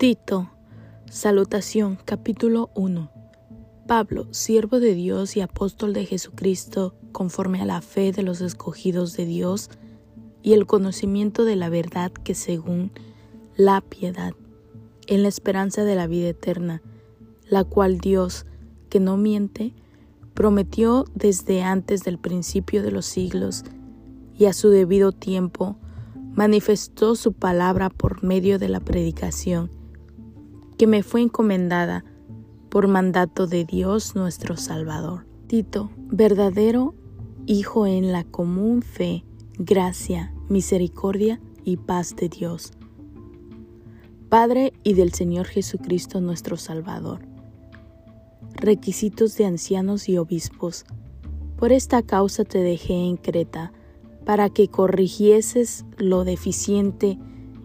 Tito, salutación, capítulo 1. Pablo, siervo de Dios y apóstol de Jesucristo, conforme a la fe de los escogidos de Dios y el conocimiento de la verdad que según la piedad, en la esperanza de la vida eterna, la cual Dios, que no miente, prometió desde antes del principio de los siglos, y a su debido tiempo manifestó su palabra por medio de la predicación que me fue encomendada por mandato de Dios nuestro Salvador. Tito, verdadero Hijo en la común fe, gracia, misericordia y paz de Dios, Padre y del Señor Jesucristo nuestro Salvador. Requisitos de ancianos y obispos. Por esta causa te dejé en Creta, para que corrigieses lo deficiente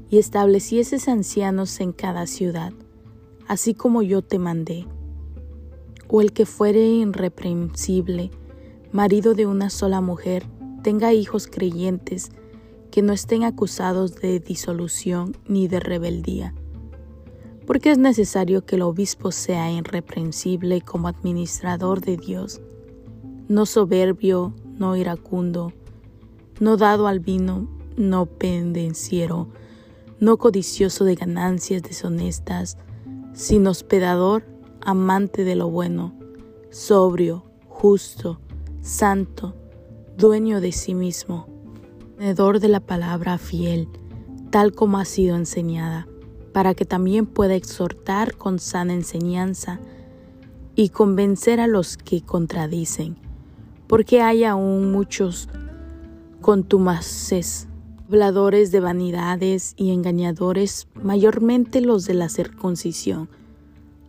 y establecieses ancianos en cada ciudad así como yo te mandé. O el que fuere irreprensible, marido de una sola mujer, tenga hijos creyentes, que no estén acusados de disolución ni de rebeldía. Porque es necesario que el obispo sea irreprensible como administrador de Dios, no soberbio, no iracundo, no dado al vino, no pendenciero, no codicioso de ganancias deshonestas, sin hospedador, amante de lo bueno, sobrio, justo, santo, dueño de sí mismo, tenedor de la palabra fiel, tal como ha sido enseñada, para que también pueda exhortar con sana enseñanza y convencer a los que contradicen, porque hay aún muchos contumaces habladores de vanidades y engañadores, mayormente los de la circuncisión,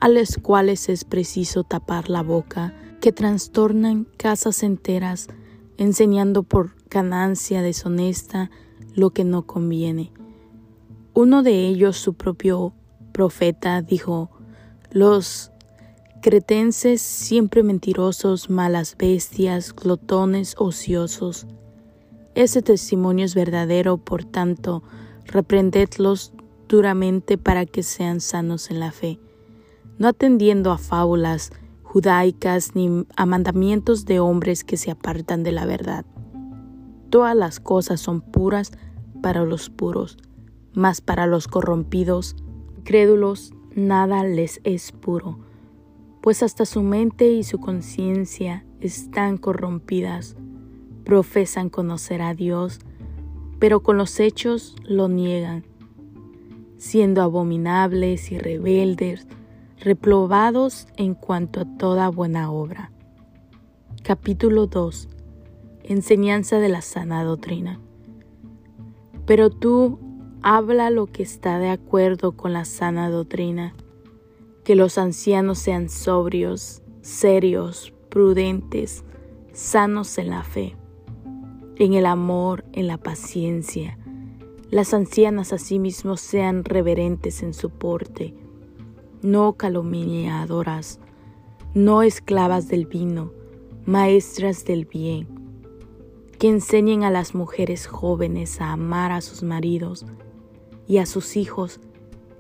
a los cuales es preciso tapar la boca, que trastornan casas enteras, enseñando por ganancia deshonesta lo que no conviene. Uno de ellos, su propio profeta, dijo, los cretenses siempre mentirosos, malas bestias, glotones, ociosos, ese testimonio es verdadero, por tanto, reprendedlos duramente para que sean sanos en la fe, no atendiendo a fábulas judaicas ni a mandamientos de hombres que se apartan de la verdad. Todas las cosas son puras para los puros, mas para los corrompidos, crédulos, nada les es puro, pues hasta su mente y su conciencia están corrompidas profesan conocer a Dios, pero con los hechos lo niegan, siendo abominables y rebeldes, reprobados en cuanto a toda buena obra. Capítulo 2. Enseñanza de la sana doctrina. Pero tú habla lo que está de acuerdo con la sana doctrina, que los ancianos sean sobrios, serios, prudentes, sanos en la fe en el amor, en la paciencia. Las ancianas asimismo sean reverentes en su porte, no calumniadoras, no esclavas del vino, maestras del bien, que enseñen a las mujeres jóvenes a amar a sus maridos y a sus hijos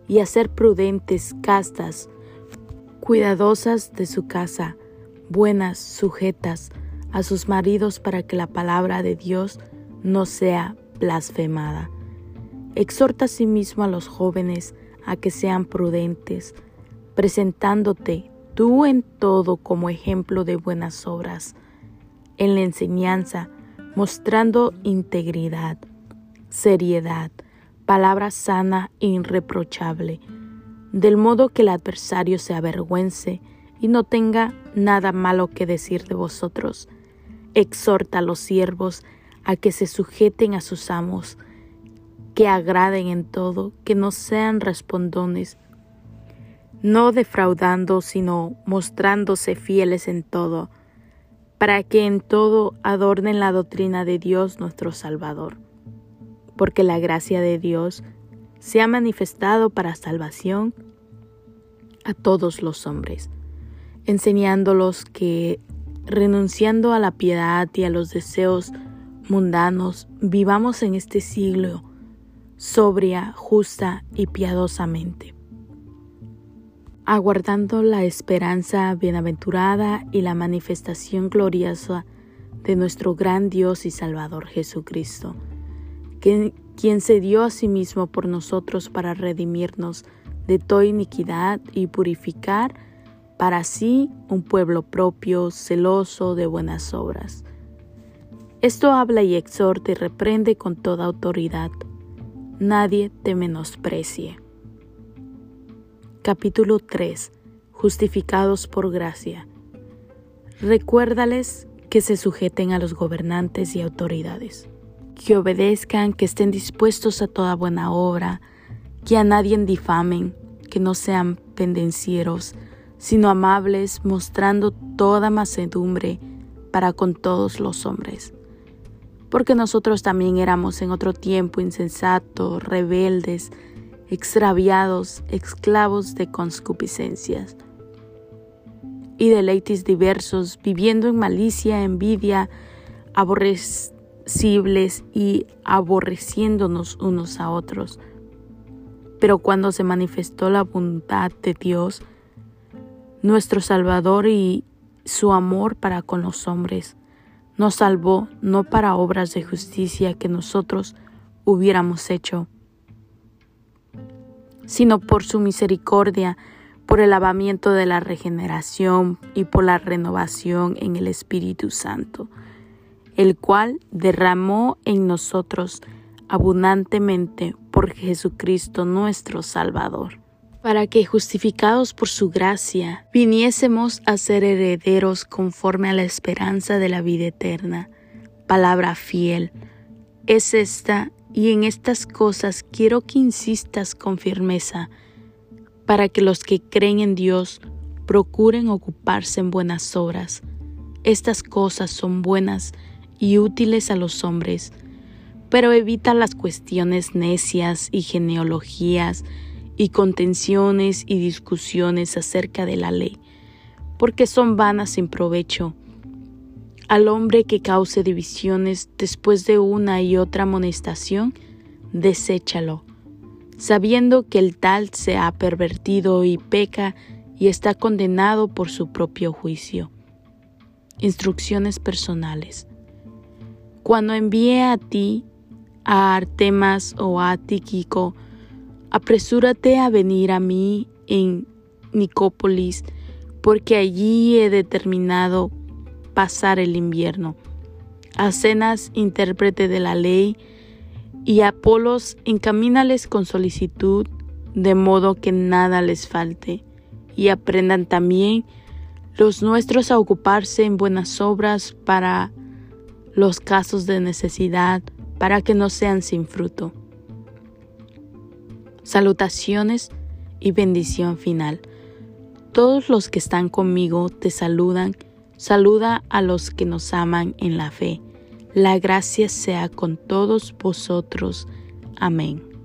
y a ser prudentes, castas, cuidadosas de su casa, buenas, sujetas, a sus maridos para que la palabra de Dios no sea blasfemada. Exhorta asimismo a los jóvenes a que sean prudentes, presentándote tú en todo como ejemplo de buenas obras, en la enseñanza, mostrando integridad, seriedad, palabra sana e irreprochable, del modo que el adversario se avergüence y no tenga nada malo que decir de vosotros exhorta a los siervos a que se sujeten a sus amos, que agraden en todo, que no sean respondones, no defraudando, sino mostrándose fieles en todo, para que en todo adornen la doctrina de Dios nuestro Salvador. Porque la gracia de Dios se ha manifestado para salvación a todos los hombres, enseñándolos que renunciando a la piedad y a los deseos mundanos, vivamos en este siglo sobria, justa y piadosamente, aguardando la esperanza bienaventurada y la manifestación gloriosa de nuestro gran Dios y Salvador Jesucristo, quien se dio a sí mismo por nosotros para redimirnos de toda iniquidad y purificar para sí un pueblo propio, celoso de buenas obras. Esto habla y exhorta y reprende con toda autoridad. Nadie te menosprecie. Capítulo 3. Justificados por gracia. Recuérdales que se sujeten a los gobernantes y autoridades, que obedezcan, que estén dispuestos a toda buena obra, que a nadie difamen, que no sean pendencieros, sino amables, mostrando toda macedumbre para con todos los hombres. Porque nosotros también éramos en otro tiempo insensatos, rebeldes, extraviados, esclavos de concupiscencias y deleites diversos, viviendo en malicia, envidia, aborrecibles y aborreciéndonos unos a otros. Pero cuando se manifestó la bondad de Dios, nuestro Salvador y su amor para con los hombres, nos salvó no para obras de justicia que nosotros hubiéramos hecho, sino por su misericordia, por el lavamiento de la regeneración y por la renovación en el Espíritu Santo, el cual derramó en nosotros abundantemente por Jesucristo nuestro Salvador, para que justificados por su gracia viniésemos a ser herederos conforme a la esperanza de la vida eterna. Palabra fiel es esta y en estas cosas quiero que insistas con firmeza, para que los que creen en Dios procuren ocuparse en buenas obras. Estas cosas son buenas y útiles a los hombres, pero evita las cuestiones necias y genealogías y contenciones y discusiones acerca de la ley, porque son vanas sin provecho al hombre que cause divisiones después de una y otra amonestación, deséchalo, sabiendo que el tal se ha pervertido y peca y está condenado por su propio juicio. Instrucciones personales. Cuando envíe a ti, a Artemas o a Tíquico, apresúrate a venir a mí en Nicópolis, porque allí he determinado pasar el invierno. Acenas, intérprete de la ley, y Apolos, encamínales con solicitud, de modo que nada les falte, y aprendan también los nuestros a ocuparse en buenas obras para los casos de necesidad, para que no sean sin fruto. Salutaciones y bendición final. Todos los que están conmigo te saludan Saluda a los que nos aman en la fe. La gracia sea con todos vosotros. Amén.